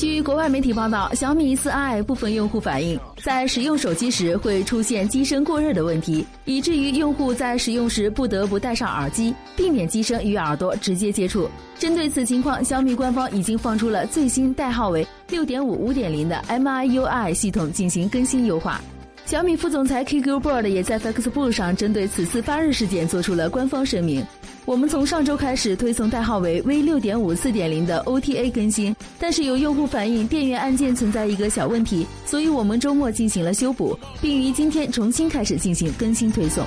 据国外媒体报道，小米 4i 部分用户反映，在使用手机时会出现机身过热的问题，以至于用户在使用时不得不戴上耳机，避免机身与耳朵直接接触。针对此情况，小米官方已经放出了最新代号为6.5.5.0的 MIUI 系统进行更新优化。小米副总裁 QQ Bird 也在 Facebook 上针对此次发热事件做出了官方声明。我们从上周开始推送代号为 V 六点五四点零的 OTA 更新，但是有用户反映电源按键存在一个小问题，所以我们周末进行了修补，并于今天重新开始进行更新推送。